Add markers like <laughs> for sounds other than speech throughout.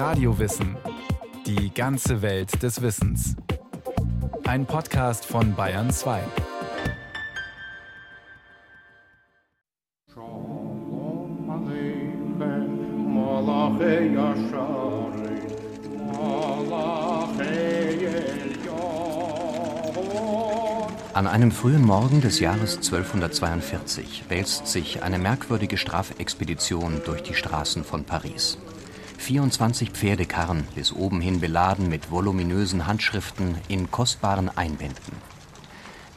Radiowissen. Die ganze Welt des Wissens. Ein Podcast von Bayern 2. An einem frühen Morgen des Jahres 1242 wälzt sich eine merkwürdige Strafexpedition durch die Straßen von Paris. 24 Pferdekarren, bis oben hin beladen mit voluminösen Handschriften in kostbaren Einbänden.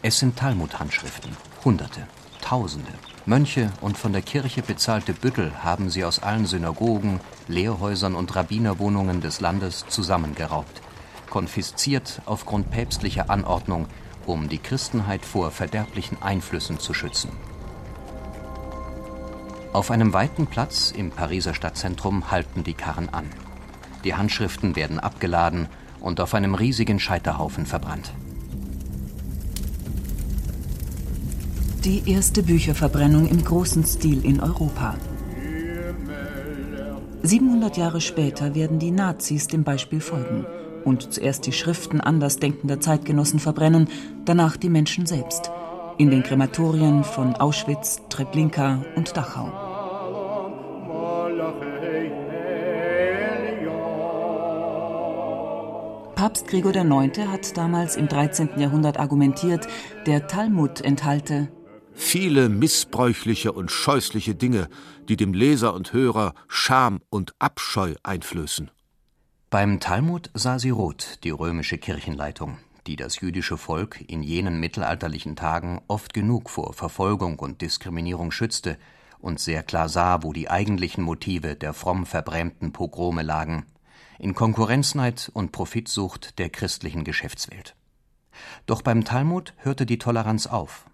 Es sind Talmud-Handschriften, Hunderte, Tausende. Mönche und von der Kirche bezahlte Büttel haben sie aus allen Synagogen, Lehrhäusern und Rabbinerwohnungen des Landes zusammengeraubt, konfisziert aufgrund päpstlicher Anordnung um die Christenheit vor verderblichen Einflüssen zu schützen. Auf einem weiten Platz im Pariser Stadtzentrum halten die Karren an. Die Handschriften werden abgeladen und auf einem riesigen Scheiterhaufen verbrannt. Die erste Bücherverbrennung im großen Stil in Europa. 700 Jahre später werden die Nazis dem Beispiel folgen und zuerst die Schriften andersdenkender Zeitgenossen verbrennen, danach die Menschen selbst. In den Krematorien von Auschwitz, Treblinka und Dachau. Papst Gregor IX. hat damals im 13. Jahrhundert argumentiert, der Talmud enthalte viele missbräuchliche und scheußliche Dinge, die dem Leser und Hörer Scham und Abscheu einflößen. Beim Talmud sah sie rot, die römische Kirchenleitung, die das jüdische Volk in jenen mittelalterlichen Tagen oft genug vor Verfolgung und Diskriminierung schützte und sehr klar sah, wo die eigentlichen Motive der fromm verbrämten Pogrome lagen, in Konkurrenzneid und Profitsucht der christlichen Geschäftswelt. Doch beim Talmud hörte die Toleranz auf.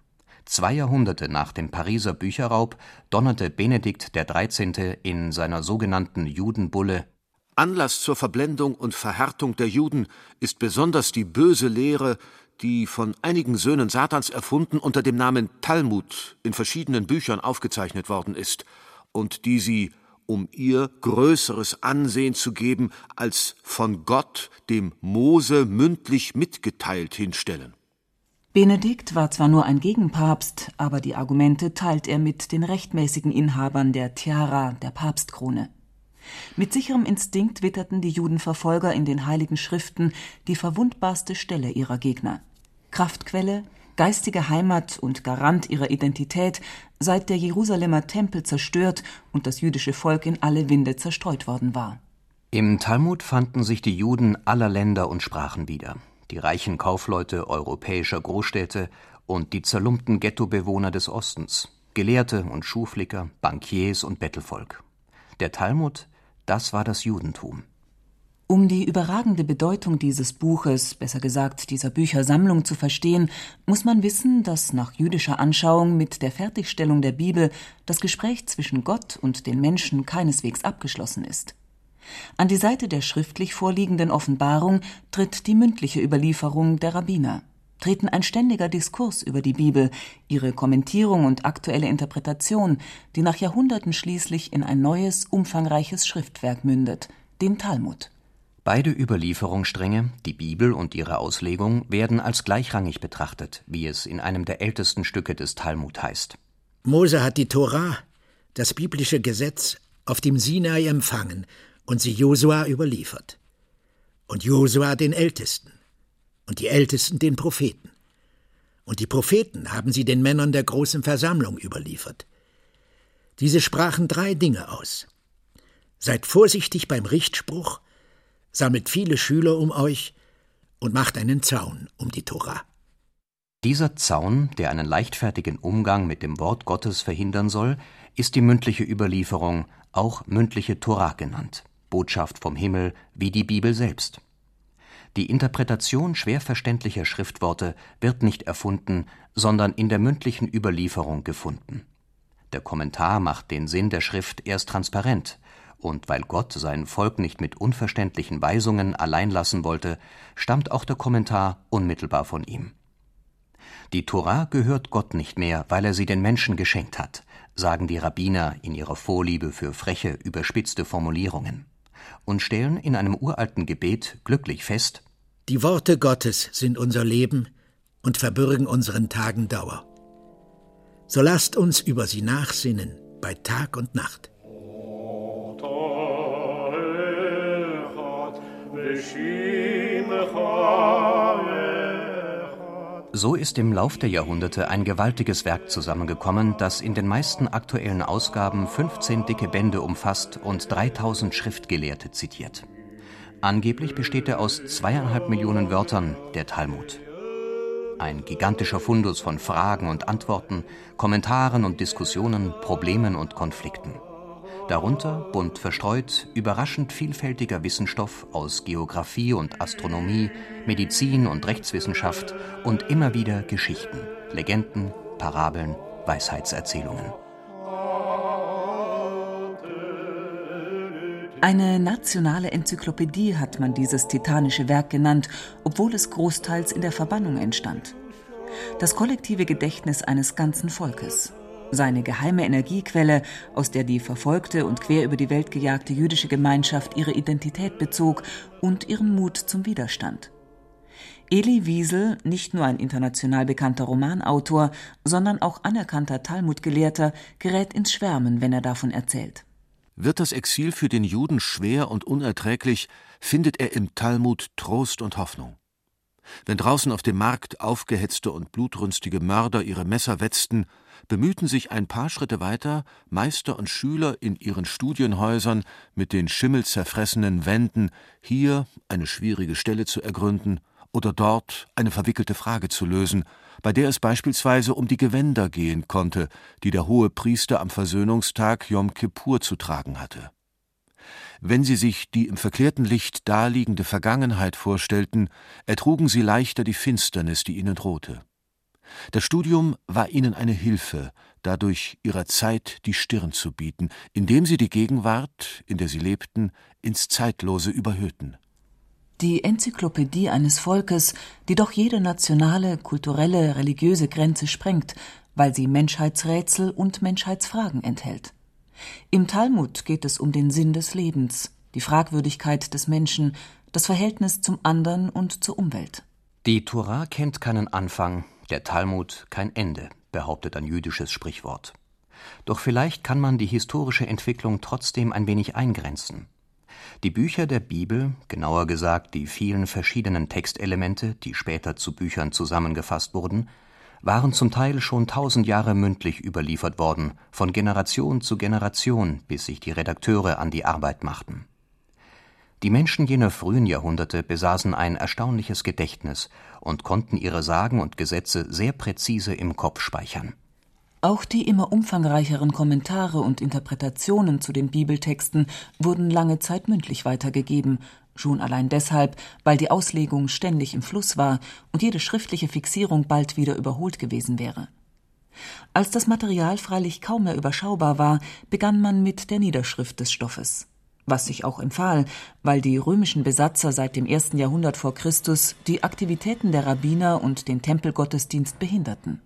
Zwei Jahrhunderte nach dem Pariser Bücherraub donnerte Benedikt XIII. in seiner sogenannten Judenbulle Anlass zur Verblendung und Verhärtung der Juden ist besonders die böse Lehre, die von einigen Söhnen Satans erfunden unter dem Namen Talmud in verschiedenen Büchern aufgezeichnet worden ist und die sie, um ihr größeres Ansehen zu geben, als von Gott dem Mose mündlich mitgeteilt hinstellen. Benedikt war zwar nur ein Gegenpapst, aber die Argumente teilt er mit den rechtmäßigen Inhabern der Tiara, der Papstkrone. Mit sicherem Instinkt witterten die Judenverfolger in den Heiligen Schriften die verwundbarste Stelle ihrer Gegner. Kraftquelle, geistige Heimat und Garant ihrer Identität, seit der Jerusalemer Tempel zerstört und das jüdische Volk in alle Winde zerstreut worden war. Im Talmud fanden sich die Juden aller Länder und Sprachen wieder, die reichen Kaufleute europäischer Großstädte und die zerlumpten Ghettobewohner des Ostens, Gelehrte und Schuhflicker, Bankiers und Bettelvolk. Der Talmud das war das Judentum. Um die überragende Bedeutung dieses Buches, besser gesagt dieser Büchersammlung zu verstehen, muss man wissen, dass nach jüdischer Anschauung mit der Fertigstellung der Bibel das Gespräch zwischen Gott und den Menschen keineswegs abgeschlossen ist. An die Seite der schriftlich vorliegenden Offenbarung tritt die mündliche Überlieferung der Rabbiner treten ein ständiger Diskurs über die Bibel, ihre Kommentierung und aktuelle Interpretation, die nach Jahrhunderten schließlich in ein neues, umfangreiches Schriftwerk mündet, den Talmud. Beide Überlieferungsstränge, die Bibel und ihre Auslegung, werden als gleichrangig betrachtet, wie es in einem der ältesten Stücke des Talmud heißt. Mose hat die Tora, das biblische Gesetz, auf dem Sinai empfangen und sie Josua überliefert. Und Josua den Ältesten und die Ältesten den Propheten. Und die Propheten haben sie den Männern der großen Versammlung überliefert. Diese sprachen drei Dinge aus. Seid vorsichtig beim Richtspruch, sammelt viele Schüler um euch und macht einen Zaun um die Tora. Dieser Zaun, der einen leichtfertigen Umgang mit dem Wort Gottes verhindern soll, ist die mündliche Überlieferung, auch mündliche Tora genannt, Botschaft vom Himmel wie die Bibel selbst. Die Interpretation schwer verständlicher Schriftworte wird nicht erfunden, sondern in der mündlichen Überlieferung gefunden. Der Kommentar macht den Sinn der Schrift erst transparent, und weil Gott sein Volk nicht mit unverständlichen Weisungen allein lassen wollte, stammt auch der Kommentar unmittelbar von ihm. Die Tora gehört Gott nicht mehr, weil er sie den Menschen geschenkt hat, sagen die Rabbiner in ihrer Vorliebe für freche, überspitzte Formulierungen. Und stellen in einem uralten Gebet glücklich fest Die Worte Gottes sind unser Leben und verbürgen unseren Tagen Dauer. So lasst uns über sie nachsinnen bei Tag und Nacht. So ist im Lauf der Jahrhunderte ein gewaltiges Werk zusammengekommen, das in den meisten aktuellen Ausgaben 15 dicke Bände umfasst und 3000 Schriftgelehrte zitiert. Angeblich besteht er aus zweieinhalb Millionen Wörtern, der Talmud. Ein gigantischer Fundus von Fragen und Antworten, Kommentaren und Diskussionen, Problemen und Konflikten. Darunter, bunt verstreut, überraschend vielfältiger Wissenstoff aus Geographie und Astronomie, Medizin und Rechtswissenschaft und immer wieder Geschichten, Legenden, Parabeln, Weisheitserzählungen. Eine nationale Enzyklopädie hat man dieses titanische Werk genannt, obwohl es großteils in der Verbannung entstand. Das kollektive Gedächtnis eines ganzen Volkes seine geheime Energiequelle, aus der die verfolgte und quer über die Welt gejagte jüdische Gemeinschaft ihre Identität bezog und ihren Mut zum Widerstand. Eli Wiesel, nicht nur ein international bekannter Romanautor, sondern auch anerkannter Talmudgelehrter, gerät ins Schwärmen, wenn er davon erzählt. Wird das Exil für den Juden schwer und unerträglich, findet er im Talmud Trost und Hoffnung. Wenn draußen auf dem Markt aufgehetzte und blutrünstige Mörder ihre Messer wetzten, bemühten sich ein paar Schritte weiter Meister und Schüler in ihren Studienhäusern mit den schimmelzerfressenen Wänden hier eine schwierige Stelle zu ergründen oder dort eine verwickelte Frage zu lösen, bei der es beispielsweise um die Gewänder gehen konnte, die der hohe Priester am Versöhnungstag Yom Kippur zu tragen hatte. Wenn sie sich die im verklärten Licht daliegende Vergangenheit vorstellten, ertrugen sie leichter die Finsternis, die ihnen drohte. Das Studium war ihnen eine Hilfe, dadurch ihrer Zeit die Stirn zu bieten, indem sie die Gegenwart, in der sie lebten, ins Zeitlose überhöhten. Die Enzyklopädie eines Volkes, die doch jede nationale, kulturelle, religiöse Grenze sprengt, weil sie Menschheitsrätsel und Menschheitsfragen enthält. Im Talmud geht es um den Sinn des Lebens, die Fragwürdigkeit des Menschen, das Verhältnis zum anderen und zur Umwelt. Die Tora kennt keinen Anfang, der Talmud kein Ende, behauptet ein jüdisches Sprichwort. Doch vielleicht kann man die historische Entwicklung trotzdem ein wenig eingrenzen. Die Bücher der Bibel, genauer gesagt die vielen verschiedenen Textelemente, die später zu Büchern zusammengefasst wurden, waren zum Teil schon tausend Jahre mündlich überliefert worden, von Generation zu Generation, bis sich die Redakteure an die Arbeit machten. Die Menschen jener frühen Jahrhunderte besaßen ein erstaunliches Gedächtnis und konnten ihre Sagen und Gesetze sehr präzise im Kopf speichern. Auch die immer umfangreicheren Kommentare und Interpretationen zu den Bibeltexten wurden lange Zeit mündlich weitergegeben, schon allein deshalb, weil die Auslegung ständig im Fluss war und jede schriftliche Fixierung bald wieder überholt gewesen wäre. Als das Material freilich kaum mehr überschaubar war, begann man mit der Niederschrift des Stoffes was sich auch empfahl, weil die römischen Besatzer seit dem ersten Jahrhundert vor Christus die Aktivitäten der Rabbiner und den Tempelgottesdienst behinderten.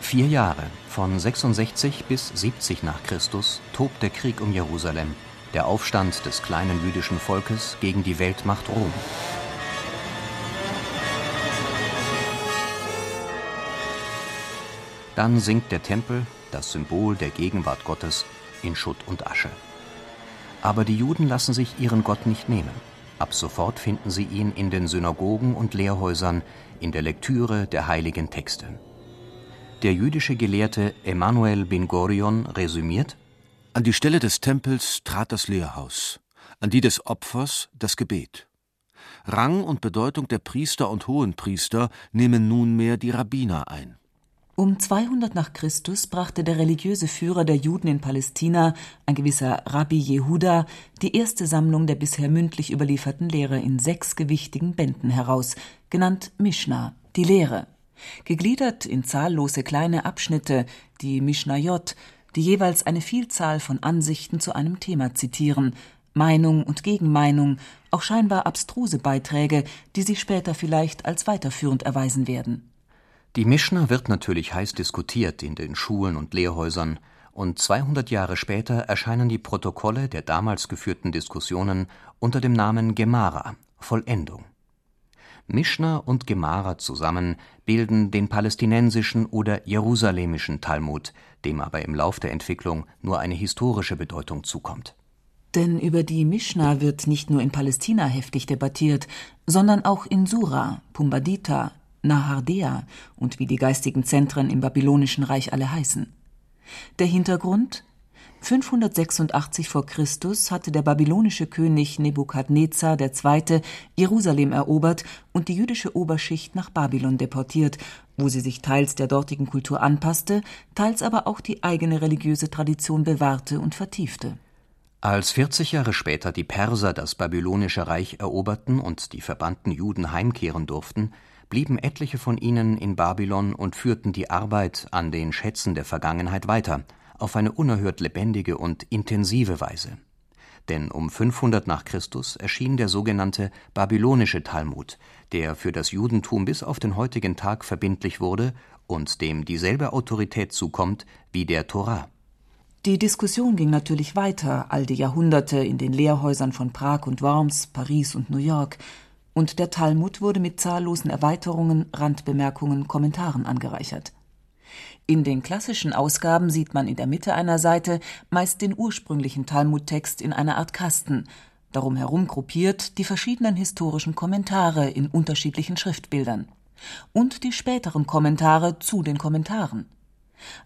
Vier Jahre, von 66 bis 70 nach Christus, tobt der Krieg um Jerusalem, der Aufstand des kleinen jüdischen Volkes gegen die Weltmacht Rom. Dann sinkt der Tempel, das Symbol der Gegenwart Gottes, in Schutt und Asche. Aber die Juden lassen sich ihren Gott nicht nehmen. Ab sofort finden sie ihn in den Synagogen und Lehrhäusern, in der Lektüre der heiligen Texte. Der jüdische Gelehrte Emanuel bin Gorion resümiert: An die Stelle des Tempels trat das Lehrhaus, an die des Opfers das Gebet. Rang und Bedeutung der Priester und Hohenpriester nehmen nunmehr die Rabbiner ein. Um 200 nach Christus brachte der religiöse Führer der Juden in Palästina, ein gewisser Rabbi Jehuda, die erste Sammlung der bisher mündlich überlieferten Lehre in sechs gewichtigen Bänden heraus, genannt Mishnah, die Lehre. Gegliedert in zahllose kleine Abschnitte, die Mishnayot, die jeweils eine Vielzahl von Ansichten zu einem Thema zitieren, Meinung und Gegenmeinung, auch scheinbar abstruse Beiträge, die sich später vielleicht als weiterführend erweisen werden. Die Mischna wird natürlich heiß diskutiert in den Schulen und Lehrhäusern und 200 Jahre später erscheinen die Protokolle der damals geführten Diskussionen unter dem Namen Gemara (Vollendung). Mischna und Gemara zusammen bilden den palästinensischen oder jerusalemischen Talmud, dem aber im Lauf der Entwicklung nur eine historische Bedeutung zukommt. Denn über die Mischna wird nicht nur in Palästina heftig debattiert, sondern auch in Sura, Pumbadita, Nahardea und wie die geistigen Zentren im babylonischen Reich alle heißen. Der Hintergrund 586 v. Chr. hatte der babylonische König Nebukadnezar II. Jerusalem erobert und die jüdische Oberschicht nach Babylon deportiert, wo sie sich teils der dortigen Kultur anpasste, teils aber auch die eigene religiöse Tradition bewahrte und vertiefte. Als 40 Jahre später die Perser das babylonische Reich eroberten und die verbannten Juden heimkehren durften, blieben etliche von ihnen in Babylon und führten die Arbeit an den Schätzen der Vergangenheit weiter – auf eine unerhört lebendige und intensive Weise. Denn um 500 nach Christus erschien der sogenannte babylonische Talmud, der für das Judentum bis auf den heutigen Tag verbindlich wurde und dem dieselbe Autorität zukommt wie der Torah. Die Diskussion ging natürlich weiter, all die Jahrhunderte in den Lehrhäusern von Prag und Worms, Paris und New York, und der Talmud wurde mit zahllosen Erweiterungen, Randbemerkungen, Kommentaren angereichert. In den klassischen Ausgaben sieht man in der Mitte einer Seite meist den ursprünglichen Talmudtext in einer Art Kasten, darum herum gruppiert die verschiedenen historischen Kommentare in unterschiedlichen Schriftbildern und die späteren Kommentare zu den Kommentaren.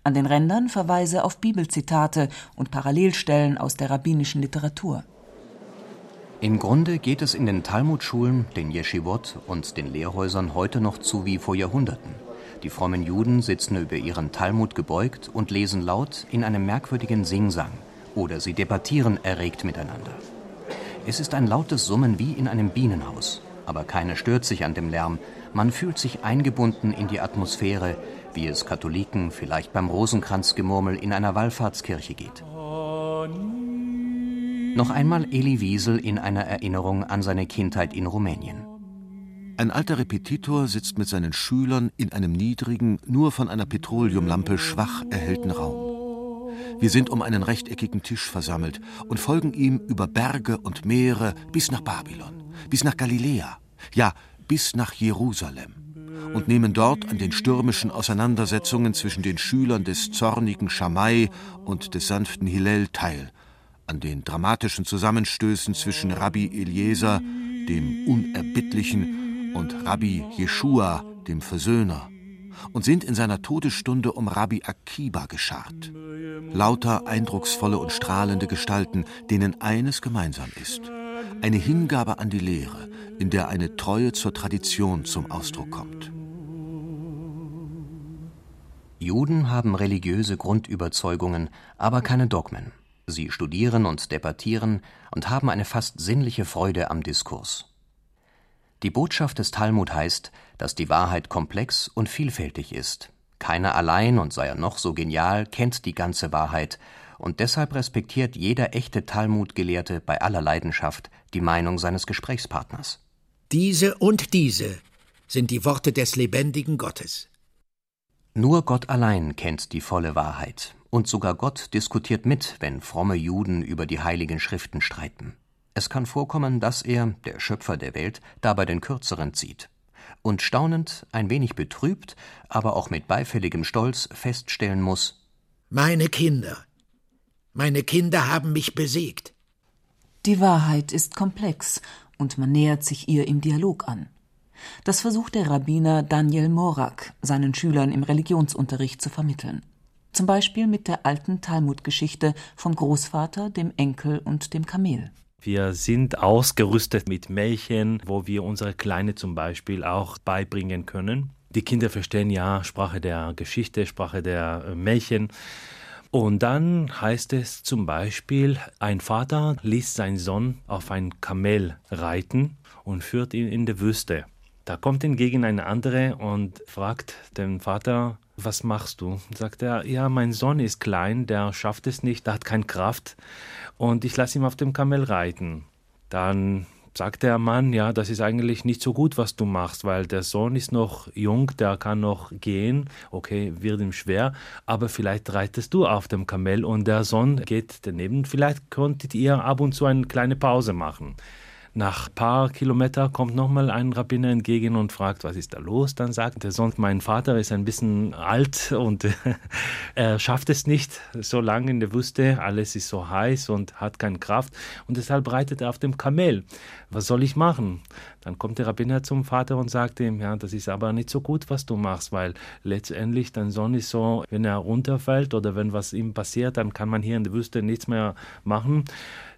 An den Rändern Verweise auf Bibelzitate und Parallelstellen aus der rabbinischen Literatur. Im Grunde geht es in den Talmudschulen, den Yeshivot und den Lehrhäusern heute noch zu wie vor Jahrhunderten. Die frommen Juden sitzen über ihren Talmud gebeugt und lesen laut in einem merkwürdigen Singsang, oder sie debattieren erregt miteinander. Es ist ein lautes Summen wie in einem Bienenhaus, aber keiner stört sich an dem Lärm, man fühlt sich eingebunden in die Atmosphäre, wie es Katholiken vielleicht beim Rosenkranzgemurmel in einer Wallfahrtskirche geht. Noch einmal Eli Wiesel in einer Erinnerung an seine Kindheit in Rumänien. Ein alter Repetitor sitzt mit seinen Schülern in einem niedrigen, nur von einer Petroleumlampe schwach erhellten Raum. Wir sind um einen rechteckigen Tisch versammelt und folgen ihm über Berge und Meere bis nach Babylon, bis nach Galiläa, ja, bis nach Jerusalem und nehmen dort an den stürmischen Auseinandersetzungen zwischen den Schülern des zornigen Schamai und des sanften Hillel teil, an den dramatischen Zusammenstößen zwischen Rabbi Eliezer, dem Unerbittlichen, und Rabbi Jeschua, dem Versöhner, und sind in seiner Todesstunde um Rabbi Akiba geschart. Lauter eindrucksvolle und strahlende Gestalten, denen eines gemeinsam ist: eine Hingabe an die Lehre, in der eine Treue zur Tradition zum Ausdruck kommt. Juden haben religiöse Grundüberzeugungen, aber keine Dogmen. Sie studieren und debattieren und haben eine fast sinnliche Freude am Diskurs. Die Botschaft des Talmud heißt, dass die Wahrheit komplex und vielfältig ist. Keiner allein, und sei er noch so genial, kennt die ganze Wahrheit, und deshalb respektiert jeder echte Talmud-Gelehrte bei aller Leidenschaft die Meinung seines Gesprächspartners. Diese und diese sind die Worte des lebendigen Gottes. Nur Gott allein kennt die volle Wahrheit, und sogar Gott diskutiert mit, wenn fromme Juden über die heiligen Schriften streiten. Es kann vorkommen, dass er, der Schöpfer der Welt, dabei den Kürzeren zieht und staunend, ein wenig betrübt, aber auch mit beifälligem Stolz feststellen muss Meine Kinder, meine Kinder haben mich besiegt. Die Wahrheit ist komplex, und man nähert sich ihr im Dialog an. Das versucht der Rabbiner Daniel Morak seinen Schülern im Religionsunterricht zu vermitteln. Zum Beispiel mit der alten Talmud-Geschichte vom Großvater, dem Enkel und dem Kamel. Wir sind ausgerüstet mit Märchen, wo wir unsere Kleine zum Beispiel auch beibringen können. Die Kinder verstehen ja Sprache der Geschichte, Sprache der äh, Märchen. Und dann heißt es zum Beispiel, ein Vater ließ seinen Sohn auf ein Kamel reiten und führt ihn in die Wüste. Da kommt hingegen eine andere und fragt den Vater, was machst du? Sagt er, ja, mein Sohn ist klein, der schafft es nicht, der hat keine Kraft und ich lasse ihn auf dem Kamel reiten. Dann sagt der Mann, ja, das ist eigentlich nicht so gut, was du machst, weil der Sohn ist noch jung, der kann noch gehen, okay, wird ihm schwer, aber vielleicht reitest du auf dem Kamel und der Sohn geht daneben, vielleicht könntet ihr ab und zu eine kleine Pause machen. Nach ein paar Kilometern kommt nochmal ein Rabbiner entgegen und fragt, was ist da los? Dann sagt der Sohn, mein Vater ist ein bisschen alt und <laughs> er schafft es nicht so lange in der Wüste. Alles ist so heiß und hat keine Kraft und deshalb reitet er auf dem Kamel. Was soll ich machen? Dann kommt der Rabbiner zum Vater und sagt ihm, ja, das ist aber nicht so gut, was du machst, weil letztendlich dein Sohn ist so, wenn er runterfällt oder wenn was ihm passiert, dann kann man hier in der Wüste nichts mehr machen.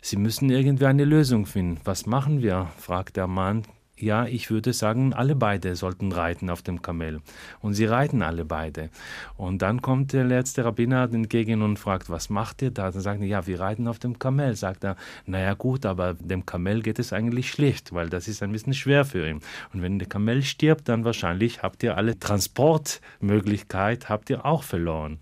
Sie müssen irgendwie eine Lösung finden. Was machen wir? fragt der Mann. Ja, ich würde sagen, alle beide sollten reiten auf dem Kamel. Und sie reiten alle beide. Und dann kommt der letzte Rabbiner entgegen und fragt, was macht ihr da? Dann sagt er, ja, wir reiten auf dem Kamel. Sagt er, naja gut, aber dem Kamel geht es eigentlich schlecht, weil das ist ein bisschen schwer für ihn. Und wenn der Kamel stirbt, dann wahrscheinlich habt ihr alle Transportmöglichkeit, habt ihr auch verloren.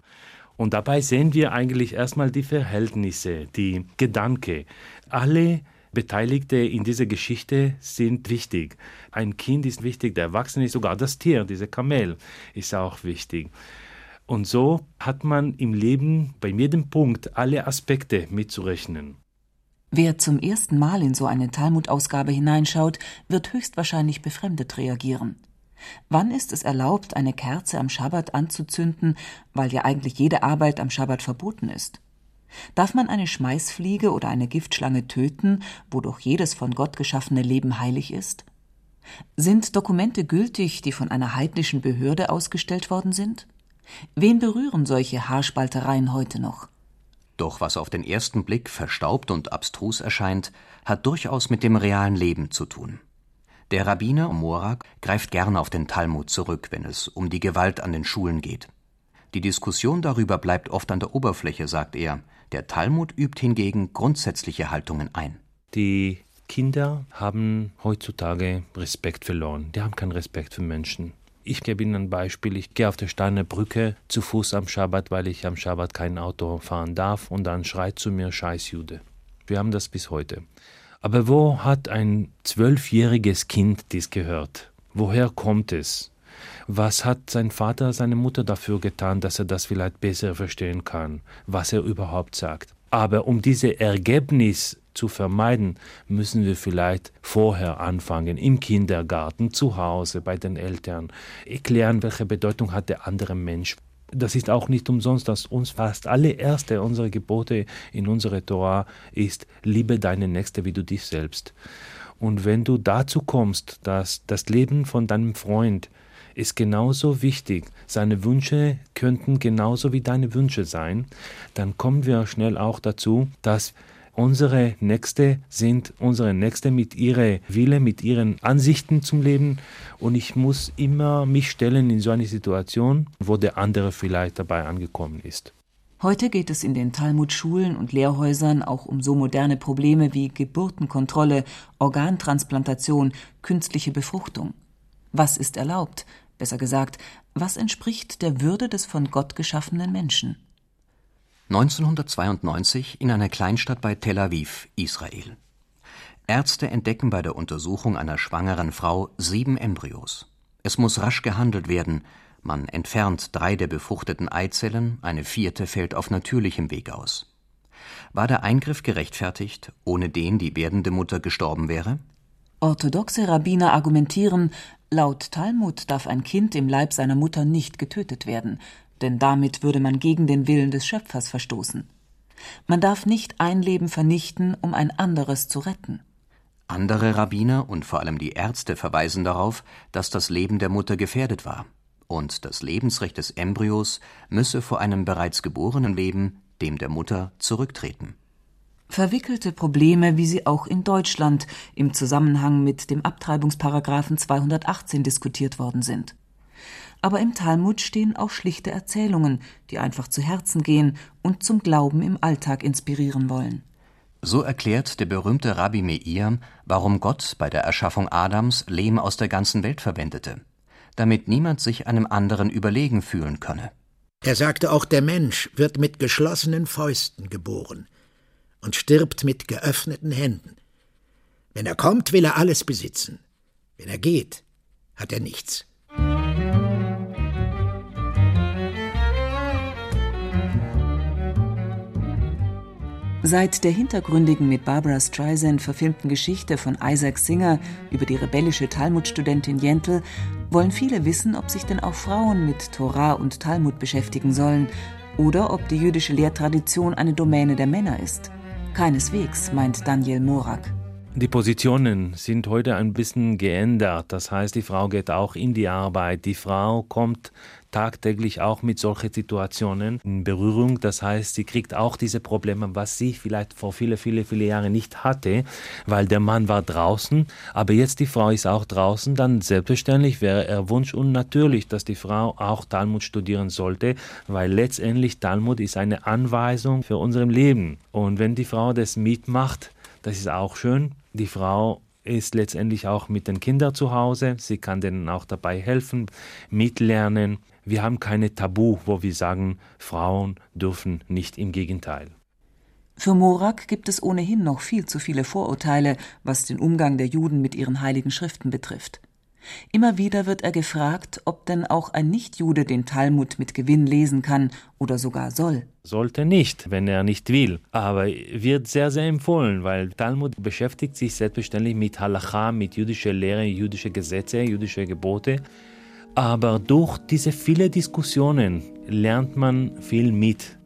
Und dabei sehen wir eigentlich erstmal die Verhältnisse, die Gedanke. Alle Beteiligte in dieser Geschichte sind wichtig. Ein Kind ist wichtig, der Erwachsene ist sogar das Tier, dieser Kamel ist auch wichtig. Und so hat man im Leben bei jedem Punkt alle Aspekte mitzurechnen. Wer zum ersten Mal in so eine Talmud-Ausgabe hineinschaut, wird höchstwahrscheinlich befremdet reagieren. Wann ist es erlaubt, eine Kerze am Schabbat anzuzünden, weil ja eigentlich jede Arbeit am Schabbat verboten ist? Darf man eine Schmeißfliege oder eine Giftschlange töten, wodurch jedes von Gott geschaffene Leben heilig ist? Sind Dokumente gültig, die von einer heidnischen Behörde ausgestellt worden sind? Wen berühren solche Haarspaltereien heute noch? Doch was auf den ersten Blick verstaubt und abstrus erscheint, hat durchaus mit dem realen Leben zu tun. Der Rabbiner Morak greift gern auf den Talmud zurück, wenn es um die Gewalt an den Schulen geht. Die Diskussion darüber bleibt oft an der Oberfläche, sagt er. Der Talmud übt hingegen grundsätzliche Haltungen ein. Die Kinder haben heutzutage Respekt verloren. Die haben keinen Respekt für Menschen. Ich gebe Ihnen ein Beispiel. Ich gehe auf der Steiner Brücke zu Fuß am Schabbat, weil ich am Schabbat kein Auto fahren darf. Und dann schreit zu mir Scheiß Jude. Wir haben das bis heute. Aber wo hat ein zwölfjähriges Kind dies gehört? Woher kommt es? Was hat sein Vater, seine Mutter dafür getan, dass er das vielleicht besser verstehen kann, was er überhaupt sagt? Aber um diese Ergebnis zu vermeiden, müssen wir vielleicht vorher anfangen, im Kindergarten, zu Hause, bei den Eltern, erklären, welche Bedeutung hat der andere Mensch. Das ist auch nicht umsonst, dass uns fast alle erste unserer Gebote in unserer Torah ist, liebe deine Nächste wie du dich selbst. Und wenn du dazu kommst, dass das Leben von deinem Freund ist genauso wichtig, seine Wünsche könnten genauso wie deine Wünsche sein, dann kommen wir schnell auch dazu, dass unsere Nächste sind unsere Nächste mit ihrer Wille, mit ihren Ansichten zum Leben und ich muss immer mich stellen in so eine Situation, wo der andere vielleicht dabei angekommen ist. Heute geht es in den Talmud-Schulen und Lehrhäusern auch um so moderne Probleme wie Geburtenkontrolle, Organtransplantation, künstliche Befruchtung. Was ist erlaubt? Besser gesagt, was entspricht der Würde des von Gott geschaffenen Menschen? 1992 in einer Kleinstadt bei Tel Aviv, Israel. Ärzte entdecken bei der Untersuchung einer schwangeren Frau sieben Embryos. Es muss rasch gehandelt werden. Man entfernt drei der befruchteten Eizellen, eine vierte fällt auf natürlichem Weg aus. War der Eingriff gerechtfertigt, ohne den die werdende Mutter gestorben wäre? Orthodoxe Rabbiner argumentieren, laut Talmud darf ein Kind im Leib seiner Mutter nicht getötet werden, denn damit würde man gegen den Willen des Schöpfers verstoßen. Man darf nicht ein Leben vernichten, um ein anderes zu retten. Andere Rabbiner und vor allem die Ärzte verweisen darauf, dass das Leben der Mutter gefährdet war und das Lebensrecht des Embryos müsse vor einem bereits geborenen Leben, dem der Mutter, zurücktreten. Verwickelte Probleme, wie sie auch in Deutschland im Zusammenhang mit dem Abtreibungsparagraphen 218 diskutiert worden sind aber im Talmud stehen auch schlichte Erzählungen, die einfach zu Herzen gehen und zum Glauben im Alltag inspirieren wollen. So erklärt der berühmte Rabbi Meir, warum Gott bei der Erschaffung Adams Lehm aus der ganzen Welt verwendete, damit niemand sich einem anderen überlegen fühlen könne. Er sagte auch, der Mensch wird mit geschlossenen Fäusten geboren und stirbt mit geöffneten Händen. Wenn er kommt, will er alles besitzen. Wenn er geht, hat er nichts. Seit der hintergründigen mit Barbara Streisand verfilmten Geschichte von Isaac Singer über die rebellische Talmudstudentin Jentel wollen viele wissen, ob sich denn auch Frauen mit Torah und Talmud beschäftigen sollen oder ob die jüdische Lehrtradition eine Domäne der Männer ist. Keineswegs, meint Daniel Morak. Die Positionen sind heute ein bisschen geändert. Das heißt, die Frau geht auch in die Arbeit. Die Frau kommt tagtäglich auch mit solchen Situationen in Berührung. Das heißt, sie kriegt auch diese Probleme, was sie vielleicht vor viele, viele, viele Jahren nicht hatte, weil der Mann war draußen, aber jetzt die Frau ist auch draußen. Dann selbstverständlich wäre er Wunsch und natürlich, dass die Frau auch Talmud studieren sollte, weil letztendlich Talmud ist eine Anweisung für unser Leben. Und wenn die Frau das mitmacht, das ist auch schön. Die Frau ist letztendlich auch mit den Kindern zu Hause. Sie kann denen auch dabei helfen, mitlernen. Wir haben keine Tabu, wo wir sagen, Frauen dürfen nicht im Gegenteil. Für Morak gibt es ohnehin noch viel zu viele Vorurteile, was den Umgang der Juden mit ihren heiligen Schriften betrifft. Immer wieder wird er gefragt, ob denn auch ein Nichtjude den Talmud mit Gewinn lesen kann oder sogar soll. Sollte nicht, wenn er nicht will. Aber wird sehr, sehr empfohlen, weil Talmud beschäftigt sich selbstverständlich mit Halacha, mit jüdischer Lehre, jüdische Gesetze, jüdische Gebote. Aber durch diese vielen Diskussionen lernt man viel mit.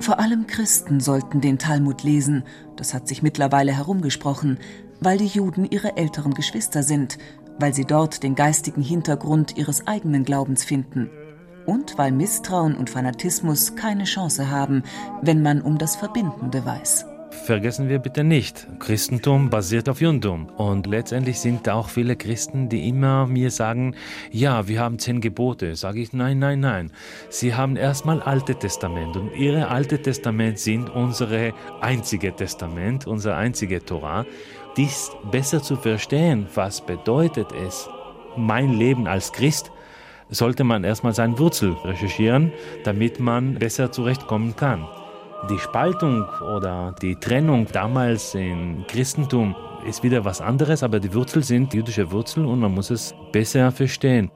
Vor allem Christen sollten den Talmud lesen, das hat sich mittlerweile herumgesprochen, weil die Juden ihre älteren Geschwister sind, weil sie dort den geistigen Hintergrund ihres eigenen Glaubens finden und weil Misstrauen und Fanatismus keine Chance haben, wenn man um das Verbindende weiß. Vergessen wir bitte nicht, Christentum basiert auf Judentum. Und letztendlich sind auch viele Christen, die immer mir sagen, ja, wir haben zehn Gebote. Sage ich, nein, nein, nein. Sie haben erstmal Alte Testament und ihre Alte Testament sind unsere einzige Testament, unsere einzige Torah dies besser zu verstehen, was bedeutet es, mein Leben als Christ, sollte man erstmal seine Wurzel recherchieren, damit man besser zurechtkommen kann. Die Spaltung oder die Trennung damals im Christentum ist wieder was anderes, aber die Wurzel sind jüdische Wurzeln und man muss es besser verstehen.